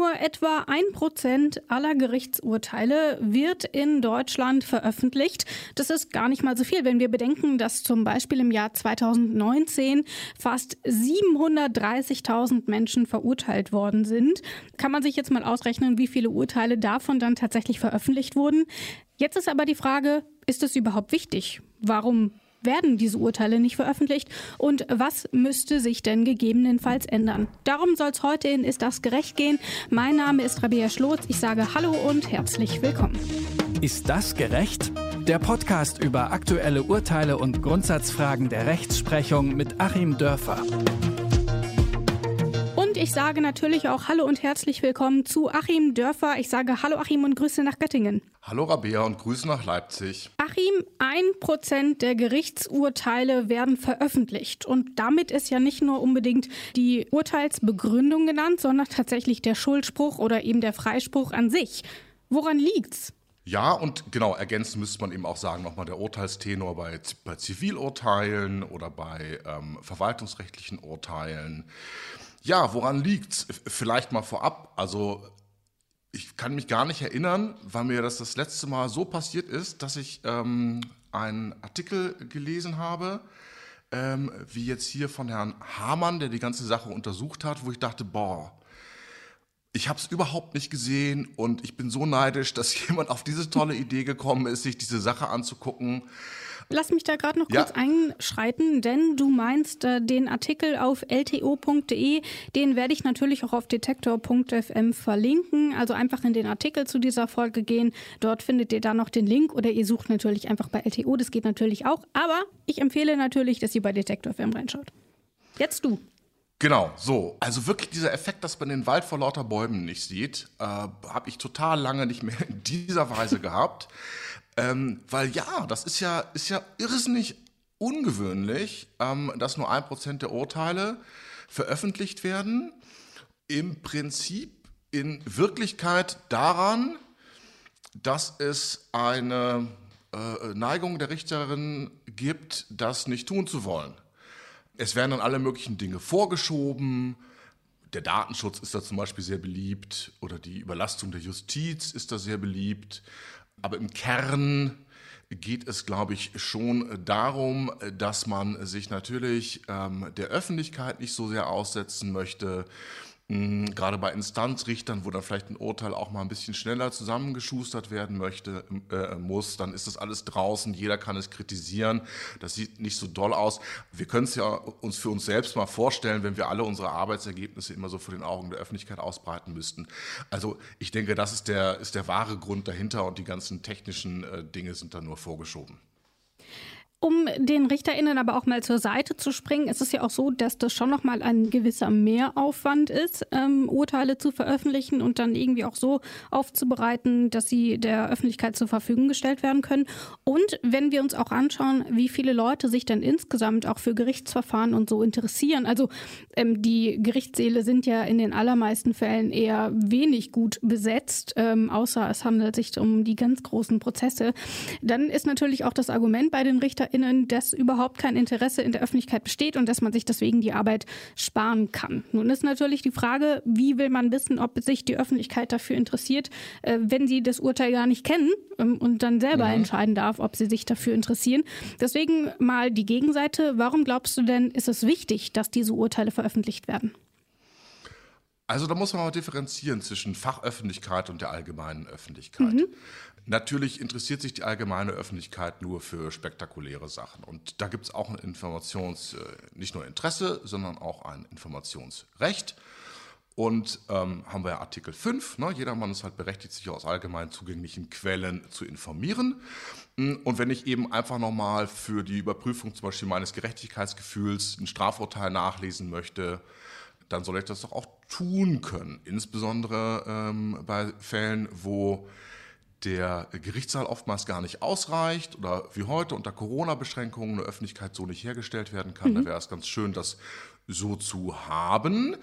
Nur etwa ein Prozent aller Gerichtsurteile wird in Deutschland veröffentlicht. Das ist gar nicht mal so viel, wenn wir bedenken, dass zum Beispiel im Jahr 2019 fast 730.000 Menschen verurteilt worden sind. Kann man sich jetzt mal ausrechnen, wie viele Urteile davon dann tatsächlich veröffentlicht wurden? Jetzt ist aber die Frage, ist es überhaupt wichtig? Warum werden diese Urteile nicht veröffentlicht und was müsste sich denn gegebenenfalls ändern? Darum soll es heute in Ist das gerecht gehen. Mein Name ist Rabea Schlotz. Ich sage Hallo und herzlich willkommen. Ist das gerecht? Der Podcast über aktuelle Urteile und Grundsatzfragen der Rechtsprechung mit Achim Dörfer ich sage natürlich auch Hallo und herzlich willkommen zu Achim Dörfer. Ich sage Hallo Achim und Grüße nach Göttingen. Hallo Rabea und Grüße nach Leipzig. Achim, ein Prozent der Gerichtsurteile werden veröffentlicht. Und damit ist ja nicht nur unbedingt die Urteilsbegründung genannt, sondern tatsächlich der Schuldspruch oder eben der Freispruch an sich. Woran liegt's? Ja, und genau, ergänzen müsste man eben auch sagen, nochmal der Urteilstenor bei, bei Zivilurteilen oder bei ähm, verwaltungsrechtlichen Urteilen. Ja, woran liegt's? Vielleicht mal vorab. Also ich kann mich gar nicht erinnern, weil mir das das letzte Mal so passiert ist, dass ich ähm, einen Artikel gelesen habe, ähm, wie jetzt hier von Herrn Hamann, der die ganze Sache untersucht hat, wo ich dachte, boah, ich habe es überhaupt nicht gesehen und ich bin so neidisch, dass jemand auf diese tolle Idee gekommen ist, sich diese Sache anzugucken. Lass mich da gerade noch kurz einschreiten, denn du meinst äh, den Artikel auf lto.de, den werde ich natürlich auch auf detektor.fm verlinken. Also einfach in den Artikel zu dieser Folge gehen. Dort findet ihr dann noch den Link oder ihr sucht natürlich einfach bei LTO, das geht natürlich auch. Aber ich empfehle natürlich, dass ihr bei Detektor.fm reinschaut. Jetzt du. Genau, so. Also wirklich dieser Effekt, dass man den Wald vor lauter Bäumen nicht sieht, äh, habe ich total lange nicht mehr in dieser Weise gehabt. Ähm, weil ja, das ist ja, ist ja irrsinnig ungewöhnlich, ähm, dass nur ein Prozent der Urteile veröffentlicht werden. Im Prinzip in Wirklichkeit daran, dass es eine äh, Neigung der Richterin gibt, das nicht tun zu wollen. Es werden dann alle möglichen Dinge vorgeschoben. Der Datenschutz ist da zum Beispiel sehr beliebt oder die Überlastung der Justiz ist da sehr beliebt. Aber im Kern geht es, glaube ich, schon darum, dass man sich natürlich ähm, der Öffentlichkeit nicht so sehr aussetzen möchte, hm, gerade bei Instanzrichtern, wo dann vielleicht ein Urteil auch mal ein bisschen schneller zusammengeschustert werden möchte, äh, muss, dann ist das alles draußen, jeder kann es kritisieren, das sieht nicht so doll aus. Wir können es ja uns für uns selbst mal vorstellen, wenn wir alle unsere Arbeitsergebnisse immer so vor den Augen der Öffentlichkeit ausbreiten müssten. Also ich denke, das ist der, ist der wahre Grund dahinter und die ganzen technischen äh, Dinge sind dann nur vorgeschoben. Um den RichterInnen aber auch mal zur Seite zu springen, ist es ja auch so, dass das schon nochmal ein gewisser Mehraufwand ist, ähm, Urteile zu veröffentlichen und dann irgendwie auch so aufzubereiten, dass sie der Öffentlichkeit zur Verfügung gestellt werden können. Und wenn wir uns auch anschauen, wie viele Leute sich dann insgesamt auch für Gerichtsverfahren und so interessieren, also ähm, die Gerichtssäle sind ja in den allermeisten Fällen eher wenig gut besetzt, ähm, außer es handelt sich um die ganz großen Prozesse, dann ist natürlich auch das Argument bei den Richter BürgerInnen, dass überhaupt kein Interesse in der Öffentlichkeit besteht und dass man sich deswegen die Arbeit sparen kann. Nun ist natürlich die Frage, wie will man wissen, ob sich die Öffentlichkeit dafür interessiert, äh, wenn sie das Urteil gar nicht kennen ähm, und dann selber mhm. entscheiden darf, ob sie sich dafür interessieren. Deswegen mal die Gegenseite. Warum glaubst du denn, ist es wichtig, dass diese Urteile veröffentlicht werden? Also da muss man mal differenzieren zwischen Fachöffentlichkeit und der allgemeinen Öffentlichkeit. Mhm. Natürlich interessiert sich die allgemeine Öffentlichkeit nur für spektakuläre Sachen. Und da gibt es auch ein Informations, äh, nicht nur Interesse, sondern auch ein Informationsrecht. Und ähm, haben wir ja Artikel 5, ne? jedermann ist halt berechtigt, sich aus allgemein zugänglichen Quellen zu informieren. Hm, und wenn ich eben einfach nochmal für die Überprüfung zum Beispiel meines Gerechtigkeitsgefühls ein Strafurteil nachlesen möchte, dann soll ich das doch auch tun können. Insbesondere ähm, bei Fällen, wo der Gerichtssaal oftmals gar nicht ausreicht oder wie heute unter Corona-Beschränkungen eine Öffentlichkeit so nicht hergestellt werden kann. Mhm. Da wäre es ganz schön, das so zu haben.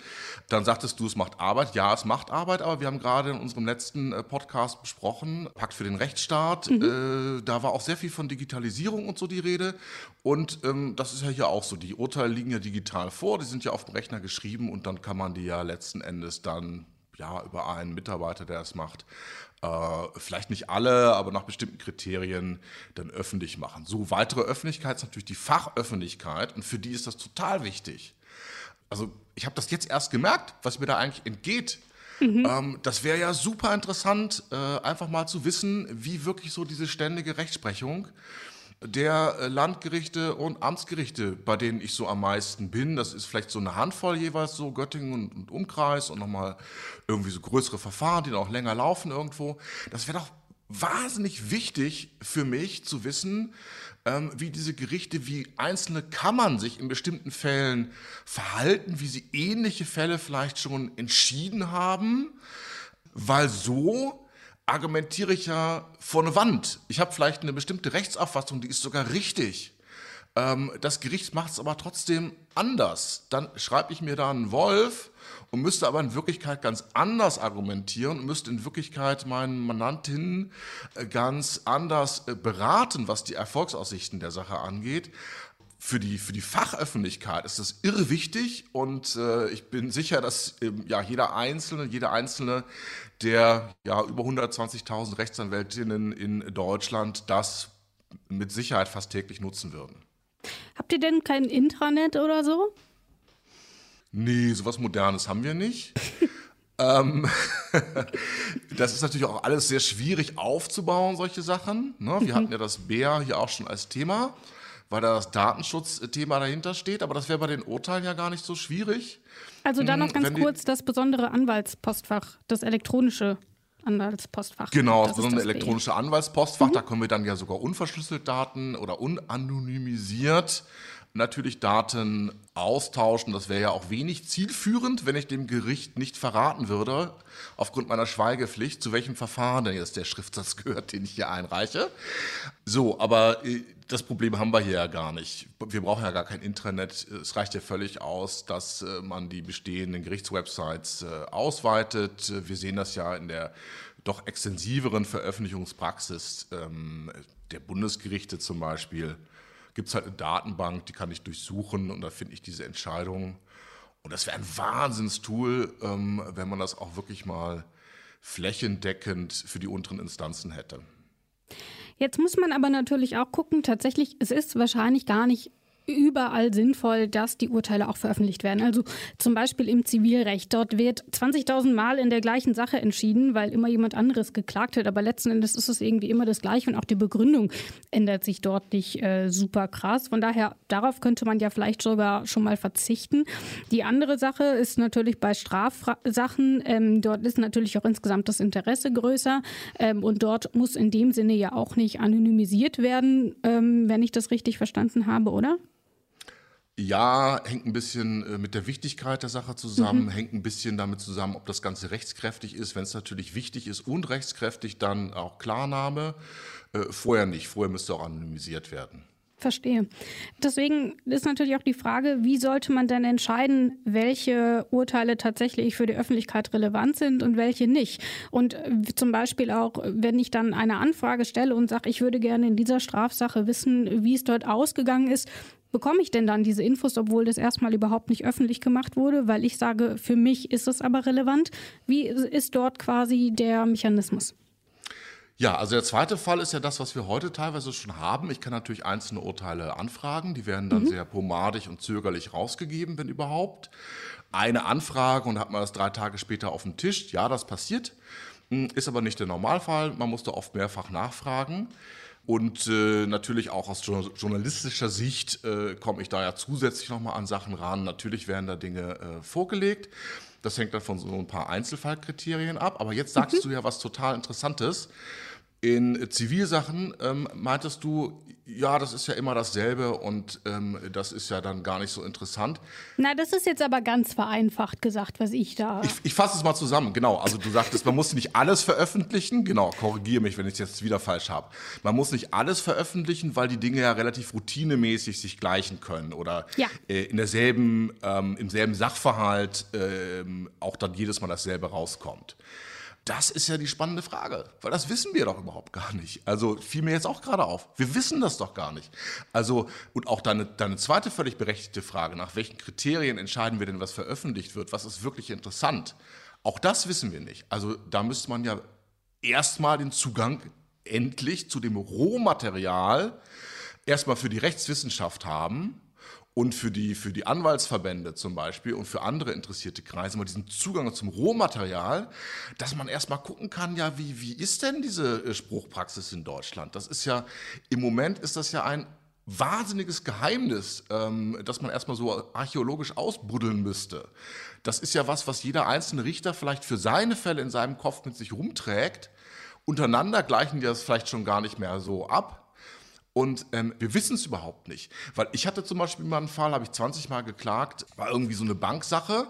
Dann sagtest du, es macht Arbeit. Ja, es macht Arbeit, aber wir haben gerade in unserem letzten äh, Podcast besprochen, Pakt für den Rechtsstaat. Mhm. Äh, da war auch sehr viel von Digitalisierung und so die Rede. Und ähm, das ist ja hier auch so. Die Urteile liegen ja digital vor, die sind ja auf dem Rechner geschrieben und dann kann man die ja letzten Endes dann ja, über einen Mitarbeiter, der es macht, äh, vielleicht nicht alle, aber nach bestimmten Kriterien dann öffentlich machen. So, weitere Öffentlichkeit ist natürlich die Fachöffentlichkeit und für die ist das total wichtig. Also ich habe das jetzt erst gemerkt, was mir da eigentlich entgeht. Mhm. Ähm, das wäre ja super interessant, äh, einfach mal zu wissen, wie wirklich so diese ständige Rechtsprechung der äh, Landgerichte und Amtsgerichte, bei denen ich so am meisten bin. Das ist vielleicht so eine Handvoll jeweils, so Göttingen und, und Umkreis und nochmal irgendwie so größere Verfahren, die noch länger laufen irgendwo. Das wäre doch wahnsinnig wichtig für mich zu wissen, ähm, wie diese Gerichte, wie einzelne Kammern sich in bestimmten Fällen verhalten, wie sie ähnliche Fälle vielleicht schon entschieden haben, weil so argumentiere ich ja vor eine Wand. Ich habe vielleicht eine bestimmte Rechtsauffassung, die ist sogar richtig. Ähm, das Gericht macht es aber trotzdem anders. Dann schreibe ich mir da einen Wolf und müsste aber in Wirklichkeit ganz anders argumentieren und müsste in Wirklichkeit meinen Mandantinnen äh, ganz anders äh, beraten, was die Erfolgsaussichten der Sache angeht für die, für die Fachöffentlichkeit ist das irre wichtig und äh, ich bin sicher, dass ähm, ja, jeder Einzelne, jede Einzelne der ja, über 120.000 Rechtsanwältinnen in Deutschland das mit Sicherheit fast täglich nutzen würden. Habt ihr denn kein Intranet oder so? Nee, sowas Modernes haben wir nicht. ähm, das ist natürlich auch alles sehr schwierig aufzubauen, solche Sachen. Ne? Wir mhm. hatten ja das BEA hier auch schon als Thema weil da das Datenschutzthema dahinter steht. Aber das wäre bei den Urteilen ja gar nicht so schwierig. Also dann noch hm, ganz kurz das besondere Anwaltspostfach, das elektronische Anwaltspostfach. Genau, das, das besondere elektronische Anwaltspostfach. Mhm. Da können wir dann ja sogar unverschlüsselt Daten oder unanonymisiert natürlich Daten austauschen. Das wäre ja auch wenig zielführend, wenn ich dem Gericht nicht verraten würde, aufgrund meiner Schweigepflicht, zu welchem Verfahren denn jetzt der Schriftsatz gehört, den ich hier einreiche. So, aber äh, das Problem haben wir hier ja gar nicht. Wir brauchen ja gar kein Intranet. Es reicht ja völlig aus, dass äh, man die bestehenden Gerichtswebsites äh, ausweitet. Wir sehen das ja in der doch extensiveren Veröffentlichungspraxis ähm, der Bundesgerichte zum Beispiel gibt es halt eine Datenbank, die kann ich durchsuchen und da finde ich diese Entscheidung. Und das wäre ein Wahnsinnstool, ähm, wenn man das auch wirklich mal flächendeckend für die unteren Instanzen hätte. Jetzt muss man aber natürlich auch gucken, tatsächlich, es ist wahrscheinlich gar nicht überall sinnvoll, dass die Urteile auch veröffentlicht werden. Also zum Beispiel im Zivilrecht. Dort wird 20.000 Mal in der gleichen Sache entschieden, weil immer jemand anderes geklagt hat. Aber letzten Endes ist es irgendwie immer das Gleiche und auch die Begründung ändert sich dort nicht äh, super krass. Von daher, darauf könnte man ja vielleicht sogar schon mal verzichten. Die andere Sache ist natürlich bei Strafsachen. Ähm, dort ist natürlich auch insgesamt das Interesse größer. Ähm, und dort muss in dem Sinne ja auch nicht anonymisiert werden, ähm, wenn ich das richtig verstanden habe, oder? Ja, hängt ein bisschen äh, mit der Wichtigkeit der Sache zusammen, mhm. hängt ein bisschen damit zusammen, ob das Ganze rechtskräftig ist. Wenn es natürlich wichtig ist und rechtskräftig, dann auch Klarnahme. Äh, vorher nicht, vorher müsste auch anonymisiert werden. Verstehe. Deswegen ist natürlich auch die Frage, wie sollte man denn entscheiden, welche Urteile tatsächlich für die Öffentlichkeit relevant sind und welche nicht? Und äh, zum Beispiel auch, wenn ich dann eine Anfrage stelle und sage, ich würde gerne in dieser Strafsache wissen, wie es dort ausgegangen ist, bekomme ich denn dann diese Infos, obwohl das erstmal überhaupt nicht öffentlich gemacht wurde, weil ich sage, für mich ist es aber relevant? Wie ist dort quasi der Mechanismus? Ja, also der zweite Fall ist ja das, was wir heute teilweise schon haben. Ich kann natürlich einzelne Urteile anfragen, die werden dann mhm. sehr pomadig und zögerlich rausgegeben, wenn überhaupt. Eine Anfrage und hat man das drei Tage später auf dem Tisch. Ja, das passiert, hm, ist aber nicht der Normalfall. Man musste oft mehrfach nachfragen. Und äh, natürlich auch aus journalistischer Sicht äh, komme ich da ja zusätzlich nochmal an Sachen ran. Natürlich werden da Dinge äh, vorgelegt. Das hängt dann von so ein paar Einzelfallkriterien ab. Aber jetzt sagst mhm. du ja was total Interessantes. In Zivilsachen ähm, meintest du, ja, das ist ja immer dasselbe und ähm, das ist ja dann gar nicht so interessant. Na, das ist jetzt aber ganz vereinfacht gesagt, was ich da. Ich, ich fasse es mal zusammen, genau. Also du sagtest, man muss nicht alles veröffentlichen. Genau, korrigiere mich, wenn ich es jetzt wieder falsch habe. Man muss nicht alles veröffentlichen, weil die Dinge ja relativ routinemäßig sich gleichen können oder ja. äh, in derselben, ähm, im selben Sachverhalt äh, auch dann jedes Mal dasselbe rauskommt. Das ist ja die spannende Frage, weil das wissen wir doch überhaupt gar nicht. Also fiel mir jetzt auch gerade auf. Wir wissen das doch gar nicht. Also, und auch deine, deine zweite völlig berechtigte Frage, nach welchen Kriterien entscheiden wir denn, was veröffentlicht wird? Was ist wirklich interessant? Auch das wissen wir nicht. Also da müsste man ja erstmal den Zugang endlich zu dem Rohmaterial erstmal für die Rechtswissenschaft haben und für die, für die Anwaltsverbände zum Beispiel und für andere interessierte Kreise mal diesen Zugang zum Rohmaterial, dass man erstmal gucken kann, ja, wie, wie ist denn diese äh, Spruchpraxis in Deutschland? Das ist ja, im Moment ist das ja ein wahnsinniges Geheimnis, ähm, das man erstmal so archäologisch ausbuddeln müsste. Das ist ja was, was jeder einzelne Richter vielleicht für seine Fälle in seinem Kopf mit sich rumträgt. Untereinander gleichen die das vielleicht schon gar nicht mehr so ab. Und ähm, wir wissen es überhaupt nicht. Weil ich hatte zum Beispiel mal einen Fall, habe ich 20 Mal geklagt, war irgendwie so eine Banksache.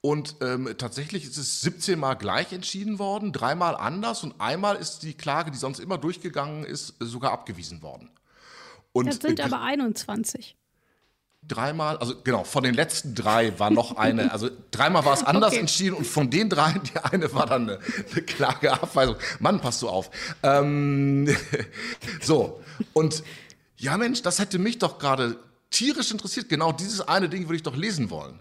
Und ähm, tatsächlich ist es 17 Mal gleich entschieden worden, dreimal anders und einmal ist die Klage, die sonst immer durchgegangen ist, sogar abgewiesen worden. Und, das sind äh, aber 21 dreimal, also genau, von den letzten drei war noch eine, also dreimal war es anders okay. entschieden und von den drei, die eine war dann eine, eine Klageabweisung. Mann, passt du auf. Ähm, so, und ja Mensch, das hätte mich doch gerade tierisch interessiert. Genau dieses eine Ding würde ich doch lesen wollen.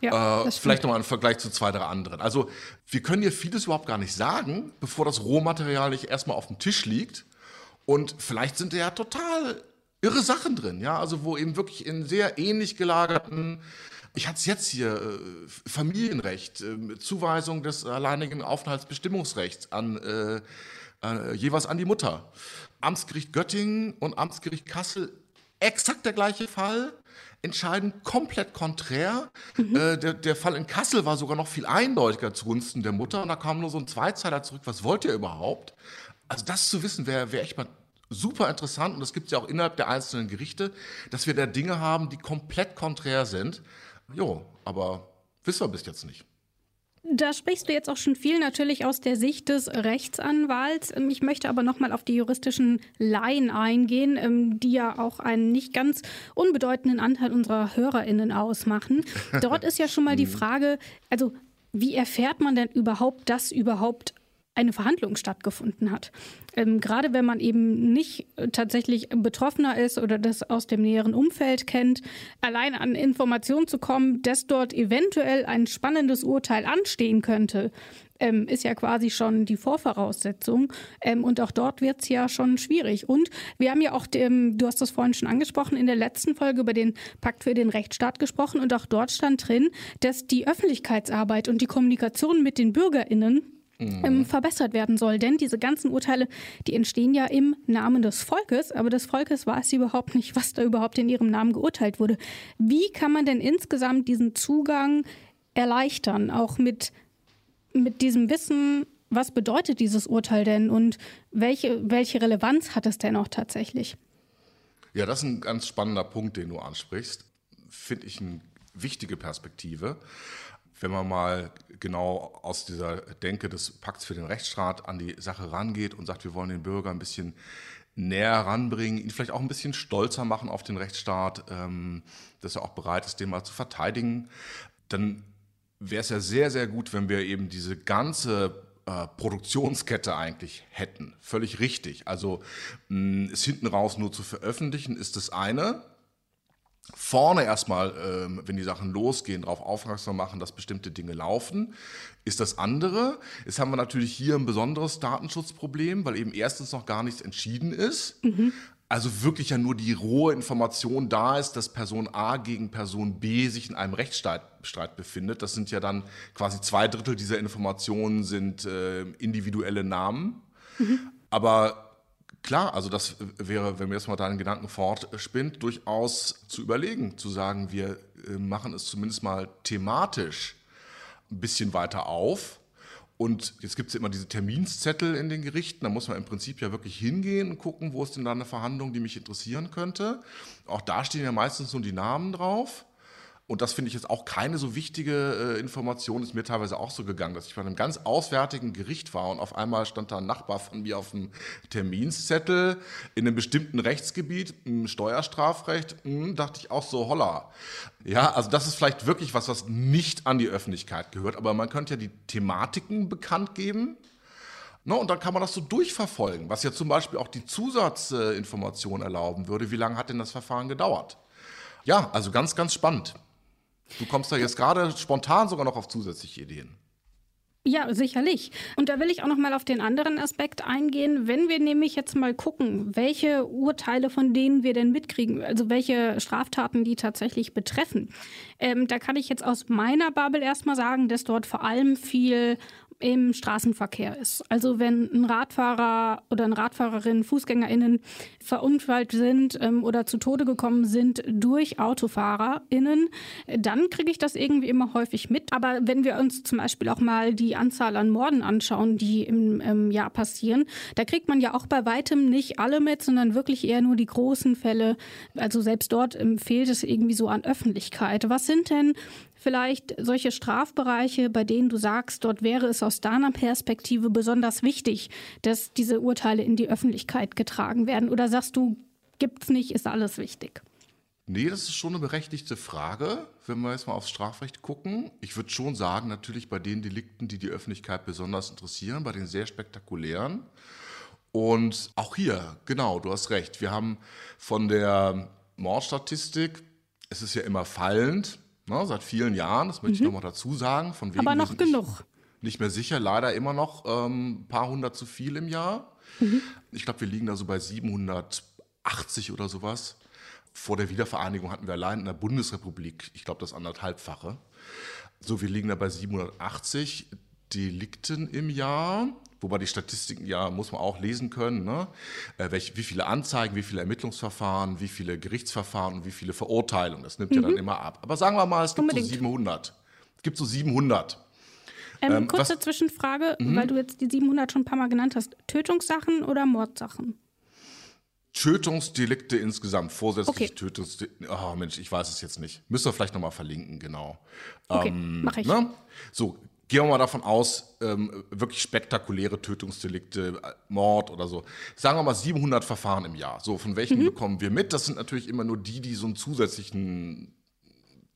Ja, äh, vielleicht nochmal im Vergleich zu zwei, drei anderen. Also wir können hier vieles überhaupt gar nicht sagen, bevor das Rohmaterial nicht erstmal auf dem Tisch liegt. Und vielleicht sind ja total irre Sachen drin, ja, also wo eben wirklich in sehr ähnlich gelagerten ich hatte es jetzt hier, äh, Familienrecht, äh, Zuweisung des alleinigen Aufenthaltsbestimmungsrechts an äh, äh, jeweils an die Mutter. Amtsgericht Göttingen und Amtsgericht Kassel, exakt der gleiche Fall, entscheiden komplett konträr. Mhm. Äh, der, der Fall in Kassel war sogar noch viel eindeutiger zugunsten der Mutter und da kam nur so ein Zweizeiler zurück, was wollt ihr überhaupt? Also das zu wissen, wäre wär echt mal super interessant und das gibt es ja auch innerhalb der einzelnen Gerichte, dass wir da Dinge haben, die komplett konträr sind. Jo, aber wissen wir bis jetzt nicht. Da sprichst du jetzt auch schon viel natürlich aus der Sicht des Rechtsanwalts. Ähm, ich möchte aber noch mal auf die juristischen Laien eingehen, ähm, die ja auch einen nicht ganz unbedeutenden Anteil unserer HörerInnen ausmachen. Dort ist ja schon mal die mhm. Frage, also wie erfährt man denn überhaupt, dass überhaupt eine Verhandlung stattgefunden hat. Ähm, gerade wenn man eben nicht äh, tatsächlich Betroffener ist oder das aus dem näheren Umfeld kennt, allein an Informationen zu kommen, dass dort eventuell ein spannendes Urteil anstehen könnte, ähm, ist ja quasi schon die Vorvoraussetzung. Ähm, und auch dort wird es ja schon schwierig. Und wir haben ja auch, dem, du hast das vorhin schon angesprochen, in der letzten Folge über den Pakt für den Rechtsstaat gesprochen. Und auch dort stand drin, dass die Öffentlichkeitsarbeit und die Kommunikation mit den BürgerInnen. Ähm, verbessert werden soll. Denn diese ganzen Urteile, die entstehen ja im Namen des Volkes, aber des Volkes weiß überhaupt nicht, was da überhaupt in ihrem Namen geurteilt wurde. Wie kann man denn insgesamt diesen Zugang erleichtern, auch mit, mit diesem Wissen, was bedeutet dieses Urteil denn und welche, welche Relevanz hat es denn auch tatsächlich? Ja, das ist ein ganz spannender Punkt, den du ansprichst. Finde ich eine wichtige Perspektive wenn man mal genau aus dieser Denke des Pakts für den Rechtsstaat an die Sache rangeht und sagt, wir wollen den Bürger ein bisschen näher ranbringen, ihn vielleicht auch ein bisschen stolzer machen auf den Rechtsstaat, ähm, dass er auch bereit ist, den mal zu verteidigen, dann wäre es ja sehr, sehr gut, wenn wir eben diese ganze äh, Produktionskette eigentlich hätten. Völlig richtig. Also es hinten raus nur zu veröffentlichen ist das eine vorne erstmal, ähm, wenn die Sachen losgehen, darauf aufmerksam machen, dass bestimmte Dinge laufen, ist das andere. Jetzt haben wir natürlich hier ein besonderes Datenschutzproblem, weil eben erstens noch gar nichts entschieden ist. Mhm. Also wirklich ja nur die rohe Information da ist, dass Person A gegen Person B sich in einem Rechtsstreit befindet. Das sind ja dann quasi zwei Drittel dieser Informationen sind äh, individuelle Namen. Mhm. Aber Klar, also das wäre, wenn mir jetzt mal deinen Gedanken fortspinnt, durchaus zu überlegen, zu sagen, wir äh, machen es zumindest mal thematisch ein bisschen weiter auf. Und jetzt gibt es immer diese Terminszettel in den Gerichten, da muss man im Prinzip ja wirklich hingehen und gucken, wo ist denn da eine Verhandlung, die mich interessieren könnte. Auch da stehen ja meistens nur die Namen drauf. Und das finde ich jetzt auch keine so wichtige äh, Information, ist mir teilweise auch so gegangen, dass ich bei einem ganz auswärtigen Gericht war und auf einmal stand da ein Nachbar von mir auf dem Terminszettel in einem bestimmten Rechtsgebiet, im Steuerstrafrecht, mh, hm, dachte ich auch so, holla. Ja, also das ist vielleicht wirklich was, was nicht an die Öffentlichkeit gehört, aber man könnte ja die Thematiken bekannt geben. No, und dann kann man das so durchverfolgen, was ja zum Beispiel auch die Zusatzinformation erlauben würde. Wie lange hat denn das Verfahren gedauert? Ja, also ganz, ganz spannend. Du kommst da jetzt gerade spontan sogar noch auf zusätzliche Ideen. Ja, sicherlich. Und da will ich auch noch mal auf den anderen Aspekt eingehen. Wenn wir nämlich jetzt mal gucken, welche Urteile von denen wir denn mitkriegen, also welche Straftaten die tatsächlich betreffen, ähm, da kann ich jetzt aus meiner Bubble erstmal sagen, dass dort vor allem viel im Straßenverkehr ist. Also wenn ein Radfahrer oder eine Radfahrerin, FußgängerInnen verunfallt sind ähm, oder zu Tode gekommen sind durch AutofahrerInnen, dann kriege ich das irgendwie immer häufig mit. Aber wenn wir uns zum Beispiel auch mal die Anzahl an Morden anschauen, die im, im Jahr passieren, da kriegt man ja auch bei weitem nicht alle mit, sondern wirklich eher nur die großen Fälle. Also selbst dort ähm, fehlt es irgendwie so an Öffentlichkeit. Was sind denn vielleicht solche Strafbereiche, bei denen du sagst, dort wäre es aus deiner Perspektive besonders wichtig, dass diese Urteile in die Öffentlichkeit getragen werden? Oder sagst du, gibt's nicht, ist alles wichtig? Nee, das ist schon eine berechtigte Frage, wenn wir jetzt mal aufs Strafrecht gucken. Ich würde schon sagen, natürlich bei den Delikten, die die Öffentlichkeit besonders interessieren, bei den sehr spektakulären. Und auch hier, genau, du hast recht. Wir haben von der Mordstatistik, es ist ja immer fallend, Ne, seit vielen Jahren, das möchte mhm. ich nochmal dazu sagen. Von wegen, Aber noch genug. Nicht mehr sicher, leider immer noch ähm, ein paar hundert zu viel im Jahr. Mhm. Ich glaube, wir liegen da so bei 780 oder sowas. Vor der Wiedervereinigung hatten wir allein in der Bundesrepublik, ich glaube, das anderthalbfache. So, wir liegen da bei 780 Delikten im Jahr. Wobei die Statistiken ja, muss man auch lesen können, ne? äh, welche, wie viele Anzeigen, wie viele Ermittlungsverfahren, wie viele Gerichtsverfahren und wie viele Verurteilungen. Das nimmt mhm. ja dann mhm. immer ab. Aber sagen wir mal, es gibt Unbedingt. so 700. Es gibt so 700. Ähm, ähm, kurze was, Zwischenfrage, mhm. weil du jetzt die 700 schon ein paar Mal genannt hast. Tötungssachen oder Mordsachen? Tötungsdelikte insgesamt, vorsätzliche okay. Tötungsdelikte. Oh Mensch, ich weiß es jetzt nicht. Müsst ihr vielleicht nochmal verlinken, genau. Okay, ähm, mach ich. Ne? So, gehen wir mal davon aus, ähm, wirklich spektakuläre Tötungsdelikte, äh, Mord oder so. Sagen wir mal 700 Verfahren im Jahr. So, von welchen mhm. bekommen wir mit? Das sind natürlich immer nur die, die so einen zusätzlichen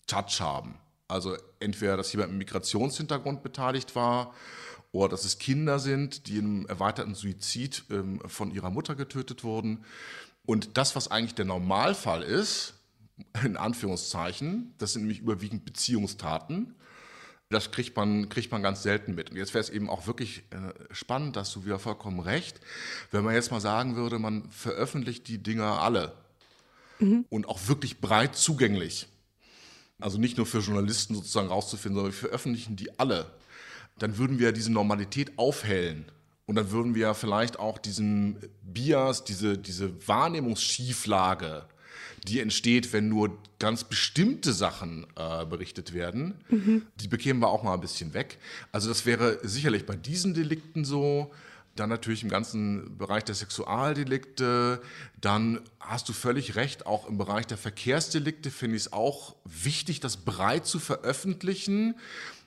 Touch haben. Also entweder, dass jemand mit Migrationshintergrund beteiligt war oder dass es Kinder sind, die im erweiterten Suizid ähm, von ihrer Mutter getötet wurden. Und das, was eigentlich der Normalfall ist, in Anführungszeichen, das sind nämlich überwiegend Beziehungstaten das kriegt man, kriegt man ganz selten mit. Und jetzt wäre es eben auch wirklich äh, spannend, dass du wieder vollkommen recht, wenn man jetzt mal sagen würde, man veröffentlicht die Dinger alle mhm. und auch wirklich breit zugänglich. Also nicht nur für Journalisten sozusagen rauszufinden, sondern wir veröffentlichen die alle. Dann würden wir diese Normalität aufhellen. Und dann würden wir vielleicht auch diesen Bias, diese, diese Wahrnehmungsschieflage, die entsteht, wenn nur ganz bestimmte Sachen äh, berichtet werden. Mhm. Die bekämen wir auch mal ein bisschen weg. Also das wäre sicherlich bei diesen Delikten so. Dann natürlich im ganzen Bereich der Sexualdelikte. Dann hast du völlig recht, auch im Bereich der Verkehrsdelikte finde ich es auch wichtig, das breit zu veröffentlichen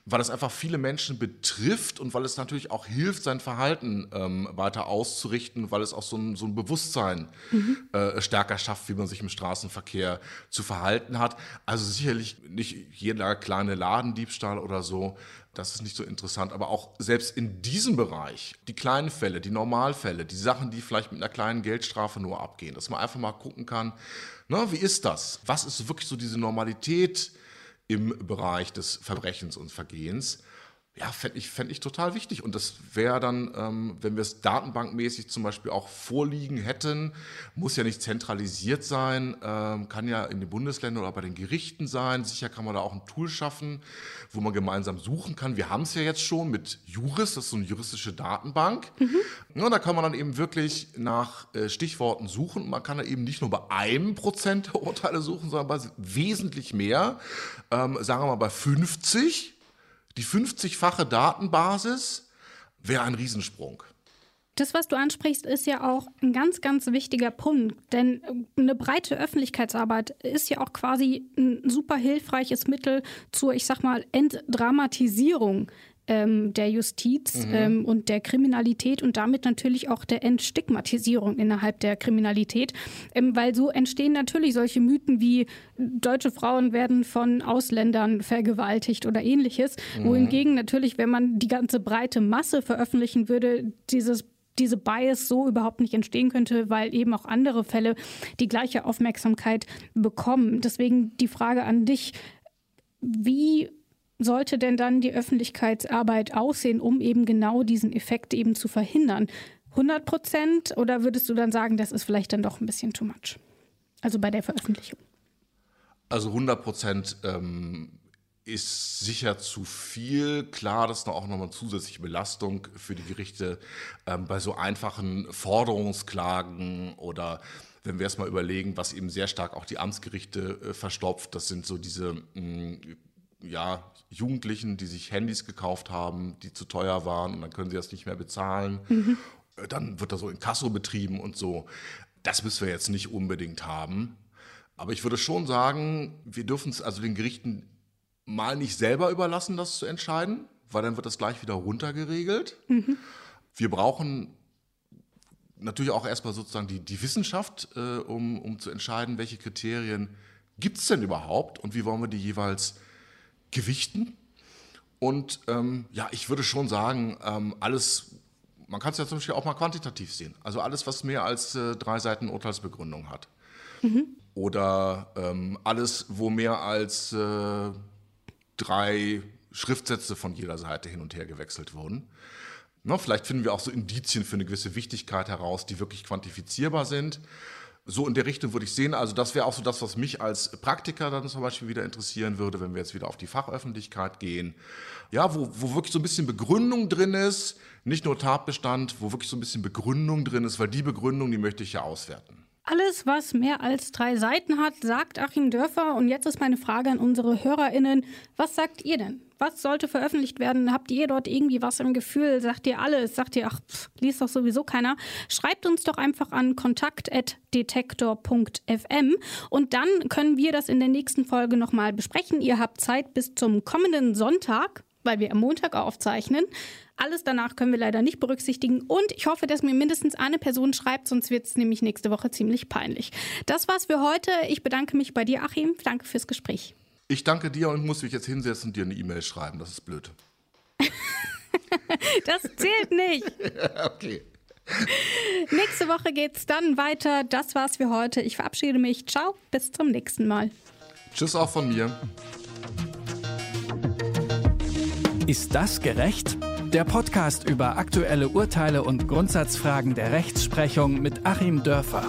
weil es einfach viele Menschen betrifft und weil es natürlich auch hilft, sein Verhalten ähm, weiter auszurichten, weil es auch so ein, so ein Bewusstsein mhm. äh, stärker schafft, wie man sich im Straßenverkehr zu verhalten hat. Also sicherlich nicht jeder kleine Ladendiebstahl oder so, das ist nicht so interessant, aber auch selbst in diesem Bereich, die kleinen Fälle, die Normalfälle, die Sachen, die vielleicht mit einer kleinen Geldstrafe nur abgehen, dass man einfach mal gucken kann, na, wie ist das? Was ist wirklich so diese Normalität? Im Bereich des Verbrechens und Vergehens. Ja, fände ich, fänd ich total wichtig. Und das wäre dann, ähm, wenn wir es datenbankmäßig zum Beispiel auch vorliegen hätten, muss ja nicht zentralisiert sein, ähm, kann ja in den Bundesländern oder bei den Gerichten sein. Sicher kann man da auch ein Tool schaffen, wo man gemeinsam suchen kann. Wir haben es ja jetzt schon mit Juris, das ist so eine juristische Datenbank. Mhm. Ja, da kann man dann eben wirklich nach äh, Stichworten suchen. Und man kann da eben nicht nur bei einem Prozent der Urteile suchen, sondern bei wesentlich mehr. Ähm, sagen wir mal bei 50 die 50-fache Datenbasis wäre ein Riesensprung. Das, was du ansprichst, ist ja auch ein ganz, ganz wichtiger Punkt. Denn eine breite Öffentlichkeitsarbeit ist ja auch quasi ein super hilfreiches Mittel zur, ich sag mal, Entdramatisierung ähm, der Justiz mhm. ähm, und der Kriminalität und damit natürlich auch der Entstigmatisierung innerhalb der Kriminalität, ähm, weil so entstehen natürlich solche Mythen wie deutsche Frauen werden von Ausländern vergewaltigt oder ähnliches, mhm. wohingegen natürlich, wenn man die ganze breite Masse veröffentlichen würde, dieses diese Bias so überhaupt nicht entstehen könnte, weil eben auch andere Fälle die gleiche Aufmerksamkeit bekommen. Deswegen die Frage an dich, wie sollte denn dann die Öffentlichkeitsarbeit aussehen, um eben genau diesen Effekt eben zu verhindern? 100 Prozent oder würdest du dann sagen, das ist vielleicht dann doch ein bisschen too much? Also bei der Veröffentlichung. Also 100 Prozent ähm, ist sicher zu viel. Klar, das ist auch nochmal eine zusätzliche Belastung für die Gerichte ähm, bei so einfachen Forderungsklagen oder wenn wir erstmal überlegen, was eben sehr stark auch die Amtsgerichte äh, verstopft, das sind so diese mh, mm, ja, Jugendlichen, die sich Handys gekauft haben, die zu teuer waren und dann können sie das nicht mehr bezahlen. Mhm. Dann wird da so in Kasso betrieben und so. Das müssen wir jetzt nicht unbedingt haben. Aber ich würde schon sagen, wir dürfen es also den Gerichten mal nicht selber überlassen, das zu entscheiden, weil dann wird das gleich wieder runtergeregelt. Mhm. Wir brauchen natürlich auch erstmal sozusagen die, die Wissenschaft, äh, um, um zu entscheiden, welche Kriterien gibt es denn überhaupt und wie wollen wir die jeweils gewichten. Und ähm, ja, ich würde schon sagen, ähm, alles, man kann es ja zum Beispiel auch mal quantitativ sehen. Also alles, was mehr als äh, drei Seiten Urteilsbegründung hat. Mhm. Oder ähm, alles, wo mehr als äh, drei Schriftsätze von jeder Seite hin und her gewechselt wurden. Na, vielleicht finden wir auch so Indizien für eine gewisse Wichtigkeit heraus, die wirklich quantifizierbar sind. So in der Richtung würde ich sehen. Also das wäre auch so das, was mich als Praktiker dann zum Beispiel wieder interessieren würde, wenn wir jetzt wieder auf die Fachöffentlichkeit gehen. Ja, wo, wo wirklich so ein bisschen Begründung drin ist, nicht nur Tatbestand, wo wirklich so ein bisschen Begründung drin ist, weil die Begründung, die möchte ich ja auswerten. Alles, was mehr als drei Seiten hat, sagt Achim Dörfer. Und jetzt ist meine Frage an unsere HörerInnen. Was sagt ihr denn? Was sollte veröffentlicht werden? Habt ihr dort irgendwie was im Gefühl? Sagt ihr alles? Sagt ihr, ach, pff, liest doch sowieso keiner? Schreibt uns doch einfach an kontakt.detektor.fm und dann können wir das in der nächsten Folge nochmal besprechen. Ihr habt Zeit bis zum kommenden Sonntag weil wir am Montag aufzeichnen. Alles danach können wir leider nicht berücksichtigen und ich hoffe, dass mir mindestens eine Person schreibt, sonst wird es nämlich nächste Woche ziemlich peinlich. Das war's für heute. Ich bedanke mich bei dir, Achim. Danke fürs Gespräch. Ich danke dir und muss mich jetzt hinsetzen und dir eine E-Mail schreiben. Das ist blöd. das zählt nicht. okay. Nächste Woche geht's dann weiter. Das war's für heute. Ich verabschiede mich. Ciao, bis zum nächsten Mal. Tschüss auch von mir. Ist das gerecht? Der Podcast über aktuelle Urteile und Grundsatzfragen der Rechtsprechung mit Achim Dörfer.